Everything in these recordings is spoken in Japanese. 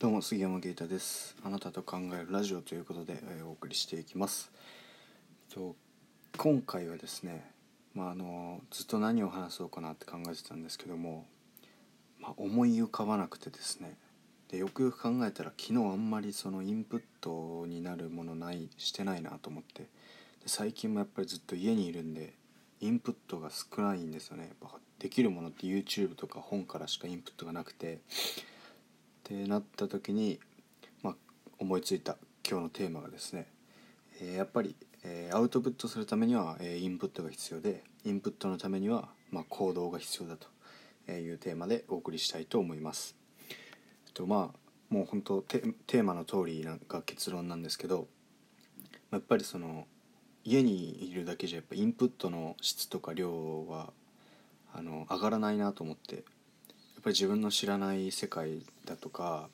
どうも杉山啓太です。あなたと考えるラジオということで、えーお送りしていきます。と今回はですねまああのずっと何を話そうかなって考えてたんですけども、まあ、思い浮かばなくてですね。でよくよく考えたら昨日あんまりそのインプットになるものないしてないなと思って。で最近もやっぱりずっと家にいるんでインプットが少ないんですよね。できるものって YouTube とか本からしかインプットがなくて。ってなった時に、まあ、思いついた今日のテーマがですね、えやっぱり、えアウトプットするためには、えインプットが必要でインプットのためには、まあ、行動が必要だというテーマでお送りしたいと思います。えっとまあもう本当テテーマの通りなが結論なんですけどやっぱりその家にいるだけじゃやっぱインプットの質とか量はあの上がらないなと思ってっぱり自分の知らない世界だとか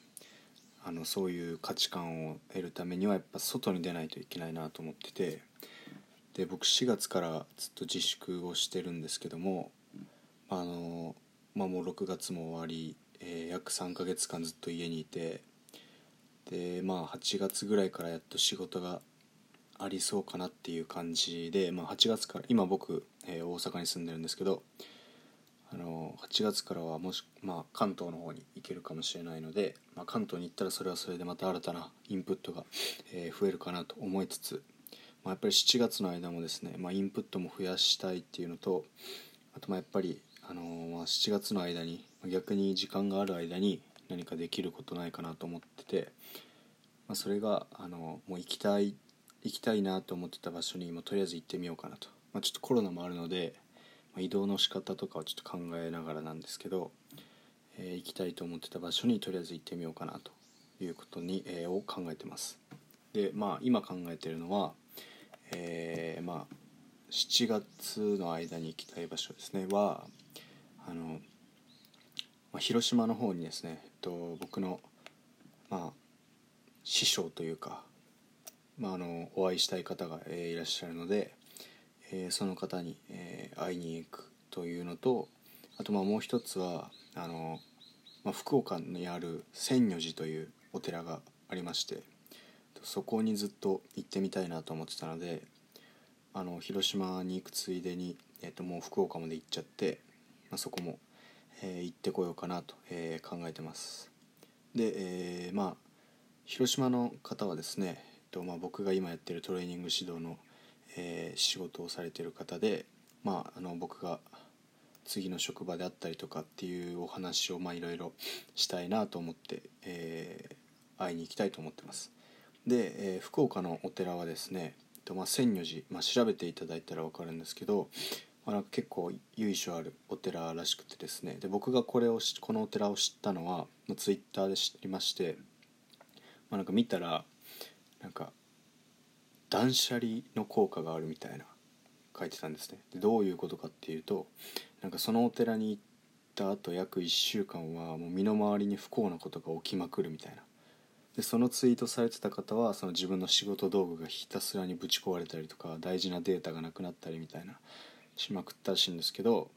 あのそういう価値観を得るためにはやっぱ外に出ないといけないなと思っててで僕4月からずっと自粛をしてるんですけどもあの、まあ、もう6月も終わり、えー約3ヶ月間ずっと家にいてでまあ8月ぐらいからやっと仕事がありそうかなっていう感じで、まあ、8月から今僕、えー大阪に住んでるんですけどあの8月からはもし、まあ、関東の方に行けるかもしれないので、まあ、関東に行ったらそれはそれでまた新たなインプットが、えー増えるかなと思いつつ、まあ、やっぱり7月の間もですね、まあ、インプットも増やしたいっていうのとあとまあやっぱり、あのーまあ、7月の間に逆に時間がある間に何かできることないかなと思ってて、まあ、それが、あのもう行きたい行きたいなと思ってた場所にもとりあえず行ってみようかなと、まあ、ちょっとコロナもあるので、移動の仕方とかをちょっと考えながらなんですけど、えー行きたいと思ってた場所にとりあえず行ってみようかなということに、えーを考えてます。でまあ今考えてるのは、えーまあ7月の間に行きたい場所ですね。はあの、まあ、広島の方にですね、えっと、僕のまあ師匠というかまあ、あのお会いしたい方が、えーいらっしゃるので、えーその方に、えー会いに行くというのとあとまあもう一つはあの、まあ、福岡にある千如寺というお寺がありましてそこにずっと行ってみたいなと思ってたのであの広島に行くついでに、えー、ともう福岡まで行っちゃって、まあ、そこも、えー行ってこようかなと、えー考えてます。で、えーまあ広島の方はですね、えっとまあ、僕が今やってるトレーニング指導の、えー仕事をされてる方で、まあ、あの僕が次の職場であったりとかっていうお話をいろいろしたいなと思って、えー会いに行きたいと思ってます。で、えー福岡のお寺はですね、とまあ、千如寺、まあ、調べていただいたら分かるんですけど、まあ、なんか結構由緒あるお寺らしくてですねで僕がこれをしこのお寺を知ったのはツイッターで知りまして、まあ、なんか見たらなんか断捨離の効果があるみたいな書いてたんですね。でどういうことかっていうとなんかそのお寺に行った後約1週間はもう身の回りに不幸なことが起きまくるみたいな。でそのツイートされてた方はその自分の仕事道具がひたすらにぶち壊れたりとか大事なデータがなくなったりみたいなしまくったらしいんですけど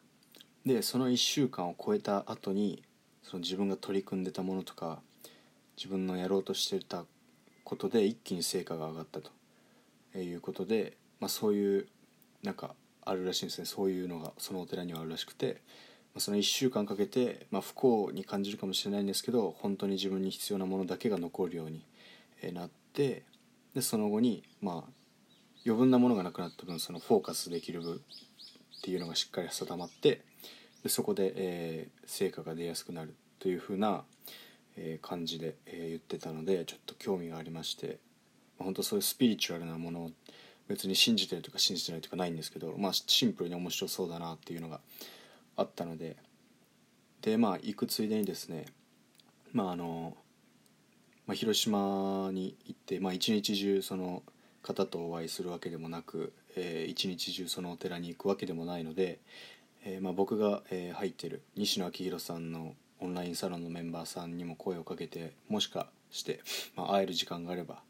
でその1週間を超えた後にその自分が取り組んでたものとか自分のやろうとしてたことで一気に成果が上がったと。いうことで、まあ、そういうなんかあるらしいんですね。そういうのがそのお寺にはあるらしくて、まあ、その1週間かけて、まあ、不幸に感じるかもしれないんですけど本当に自分に必要なものだけが残るようにえなってでその後にまあ余分なものがなくなった分そのフォーカスできる分っていうのがしっかり定まってでそこで、えー成果が出やすくなるというふうな、えー感じで、えー言ってたのでちょっと興味がありまして、本当そういうスピリチュアルなものを別に信じてるとか信じてないとかないんですけど、まあ、シンプルに面白そうだなっていうのがあったのででまあ行くついでにですねまああの、まあ、広島に行って、まあ、一日中その方とお会いするわけでもなく、えー一日中そのお寺に行くわけでもないので、えーまあ、僕が、えー入ってる西野昭弘さんのオンラインサロンのメンバーさんにも声をかけてもしかして、まあ、会える時間があれば、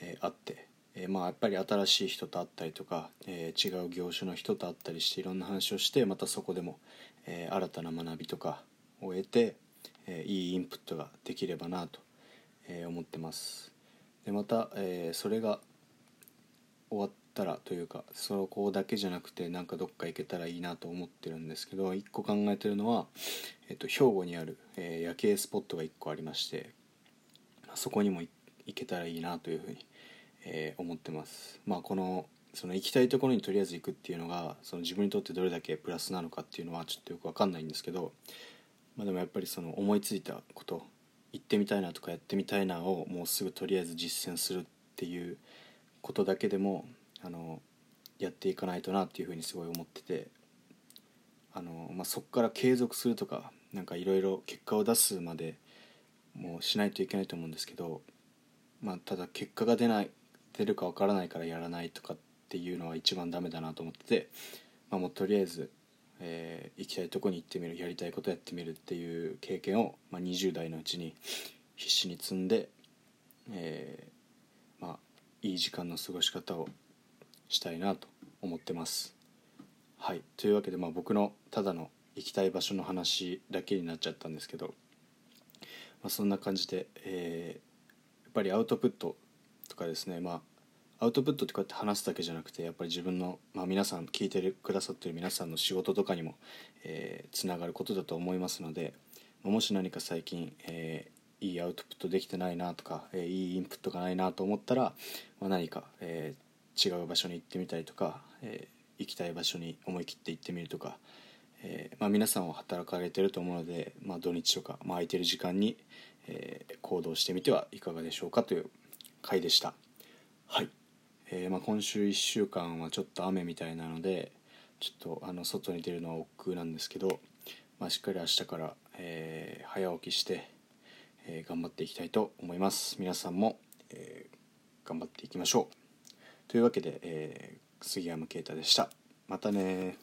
えー会って、えーまあ、やっぱり新しい人と会ったりとか、えー違う業種の人と会ったりしていろんな話をしてまたそこでも、えー新たな学びとかを得て、えーいいインプットができればなとえー思ってます。でまた、えーそれが終わったらというかそこだけじゃなくてなんかどっか行けたらいいなと思ってるんですけど一個考えてるのは、えっと兵庫にある、えー夜景スポットが一個ありましてあそこにもいけたらいいなというふうに、えー思ってます。まあこのその行きたいところにとりあえず行くっていうのがその自分にとってどれだけプラスなのかっていうのはちょっとよく分かんないんですけど、まあ、でもやっぱりその思いついたこと行ってみたいなとかやってみたいなをもうすぐとりあえず実践するっていうことだけでもあのやっていかないとなっていうふうにすごい思っててあの、まあ、そこから継続するとかなんかいろいろ結果を出すまでもうしないといけないと思うんですけど、まあ、ただ結果が出ない出るかわからないからやらないとかっていうのは一番ダメだなと思ってて、まあ、もうとりあえず、えー行きたいとこに行ってみるやりたいことやってみるっていう経験を、まあ、20代のうちに必死に積んで、えーまあ、いい時間の過ごし方をしたいなと思ってます。はいというわけで、まあ、僕のただの行きたい場所の話だけになっちゃったんですけど、まあ、そんな感じで、えぱりアウトプットとかですね、まあ、アウトプットってこうやって話すだけじゃなくてやっぱり自分の、まあ、皆さん聞いてるくださってる皆さんの仕事とかにもつな、がることだと思いますので、まもし何か最近、えーいいアウトプットできてないなとか、えーいいインプットがないなと思ったら、まあ、何か、えー違う場所に行ってみたりとか、えー行きたい場所に思い切って行ってみるとか、えーまあ、皆さんは働かれてると思うので、まあ、土日とか、まあ、空いてる時間に、えー行動してみてはいかがでしょうかという回でした。はい、えーまあ、今週1週間はちょっと雨みたいなのでちょっとあの外に出るのは億劫なんですけど、まあ、しっかり明日から、えー早起きして、えー頑張っていきたいと思います。皆さんも、え頑張っていきましょう。というわけで、え杉山啓太でした。またね